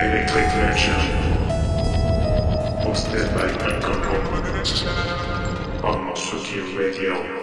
Electric Mansion. Hosted by Uncle on Masuki Radio.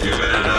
You better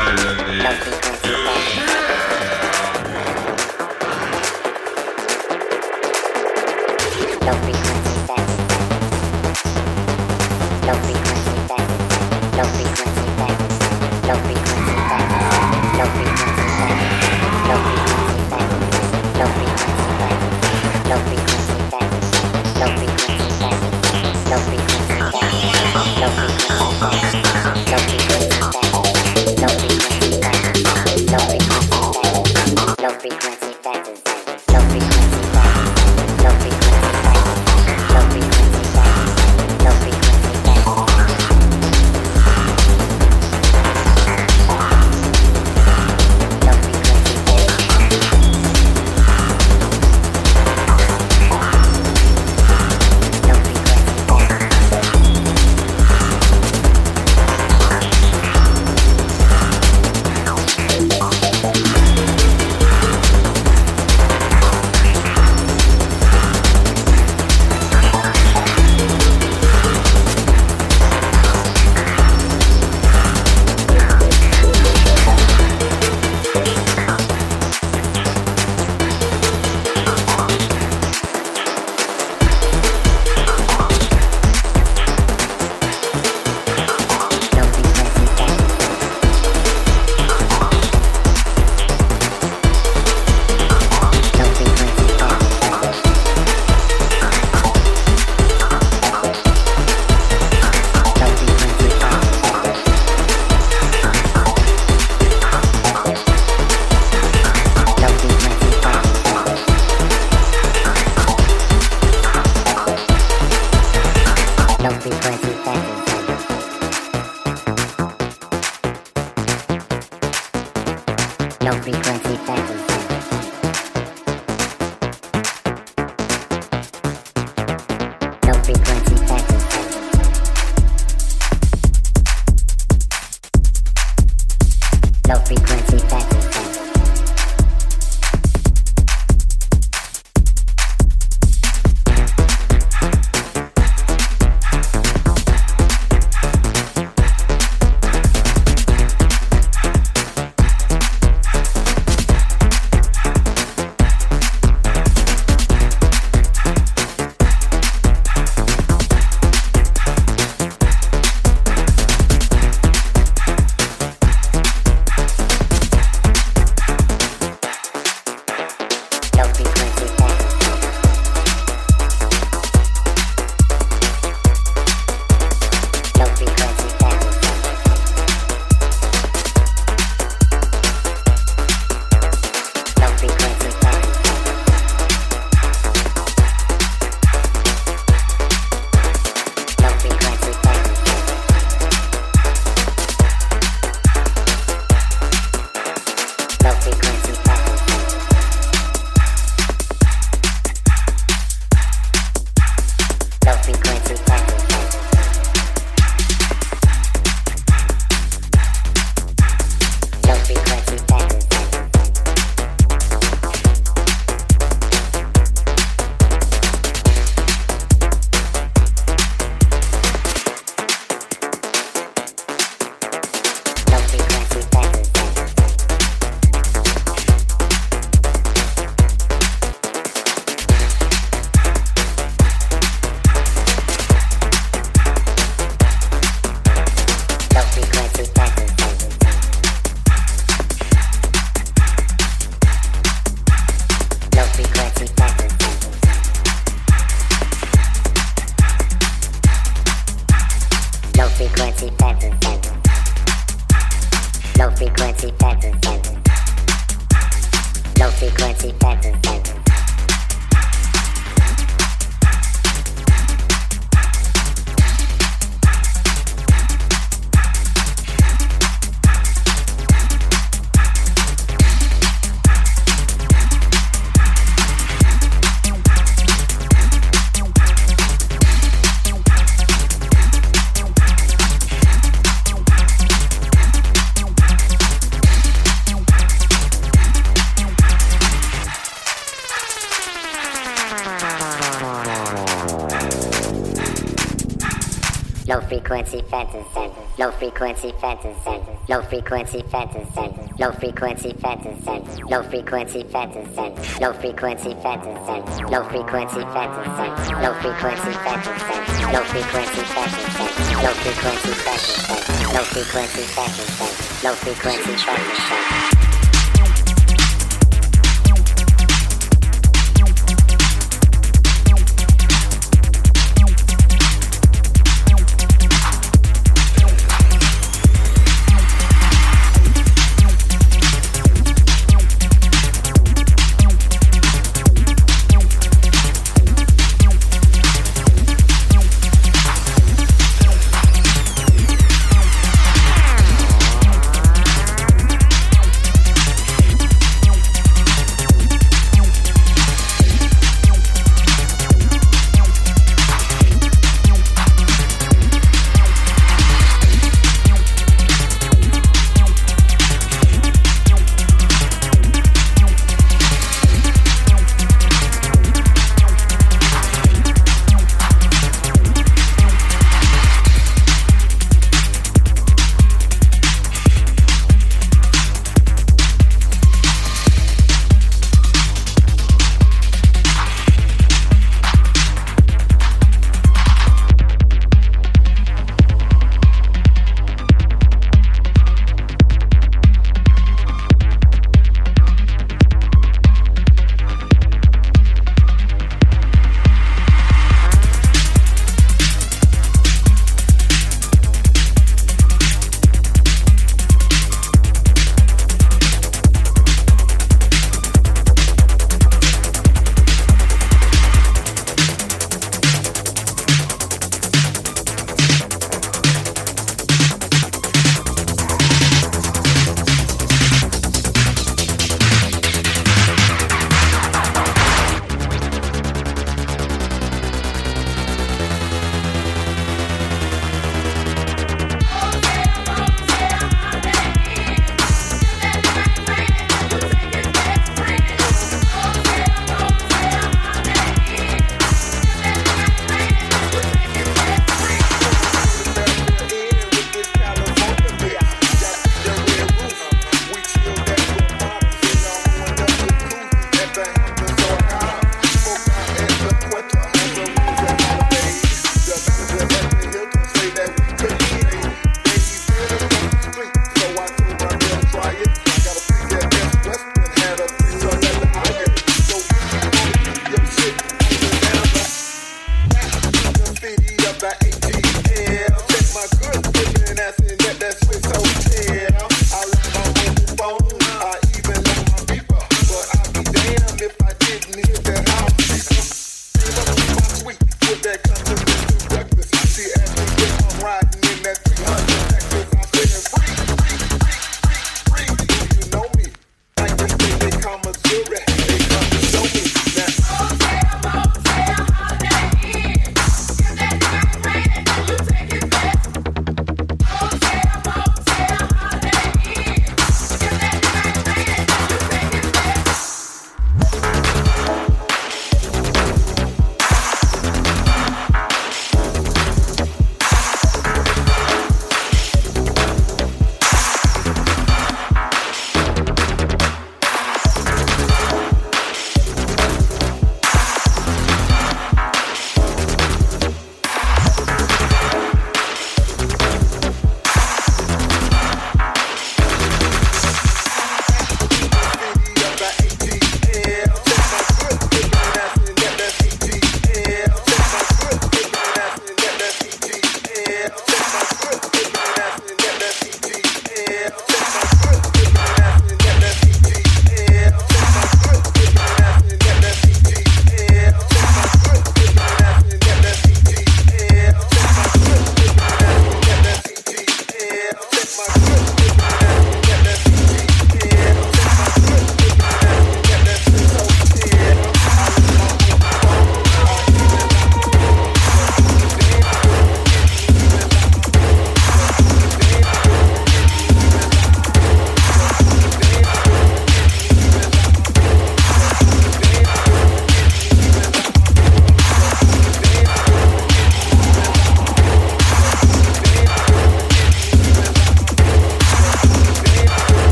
low frequency fantasy, low frequency fantasy, low frequency fantasy, low frequency fantasy, low frequency fantasy, low frequency fantasy, low frequency fantasy, low frequency fantasy, low frequency fantasy, low frequency fantasy, low frequency fantasy, low frequency fantasy.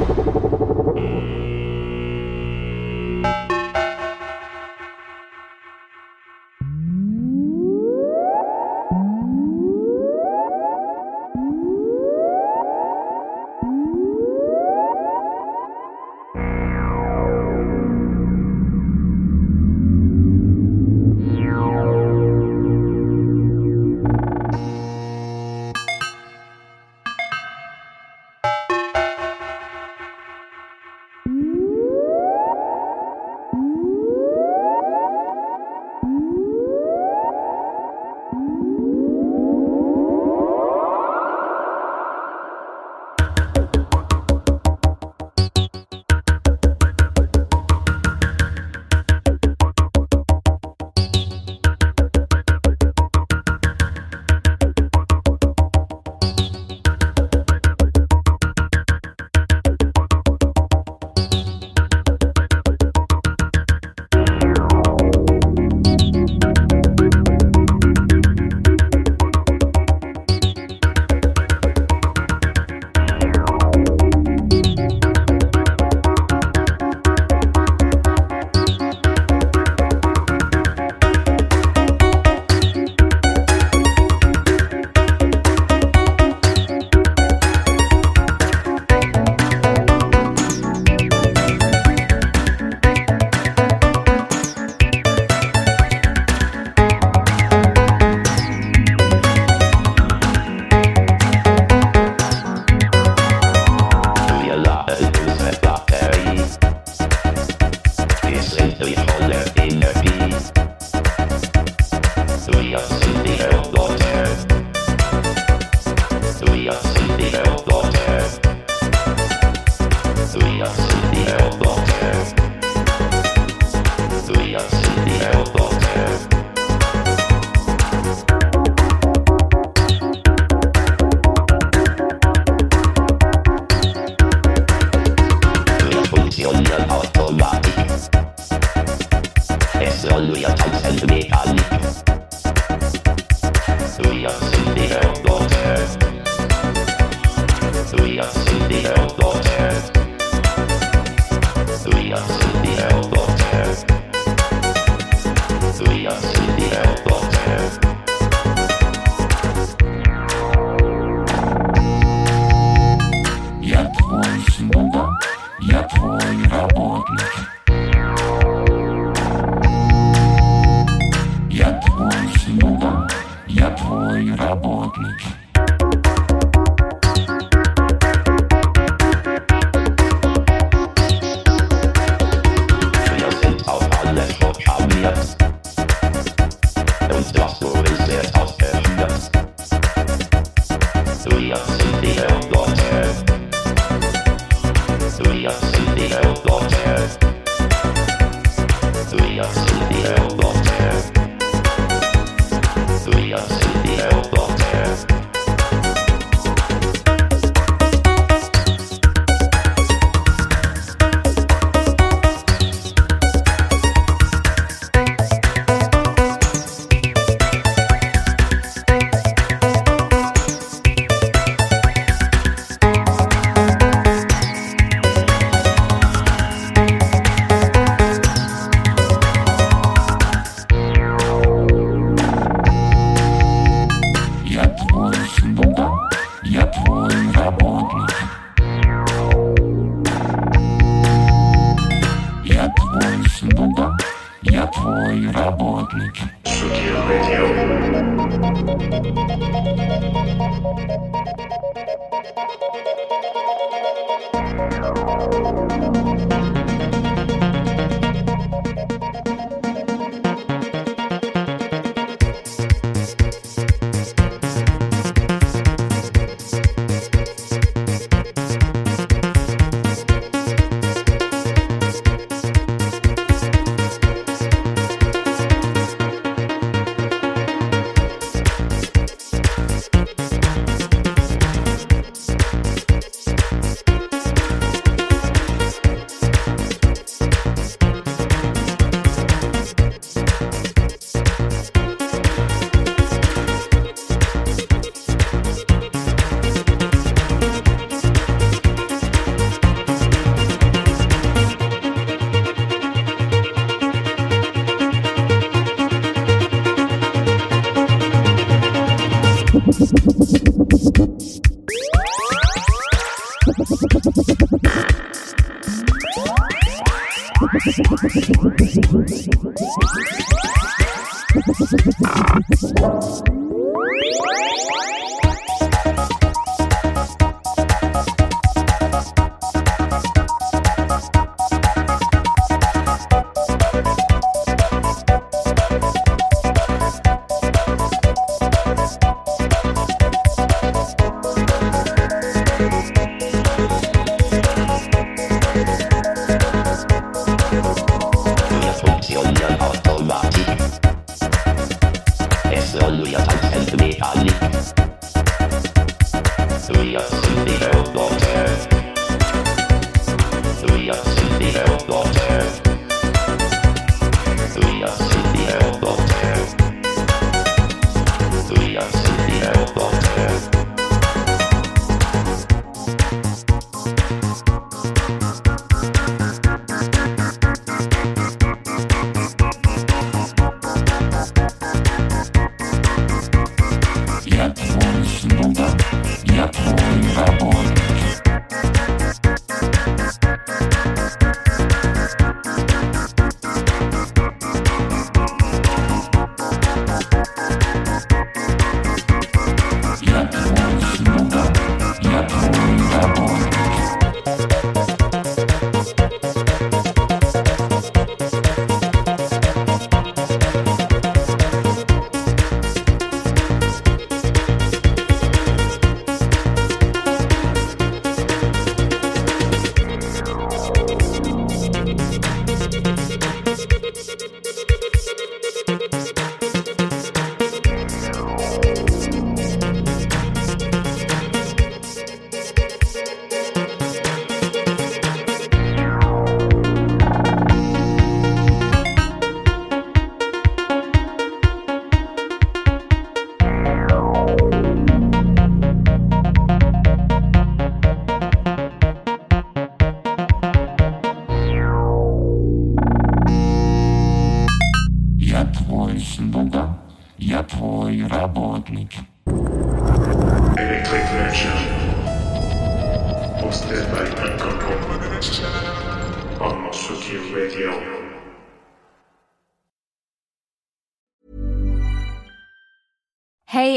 you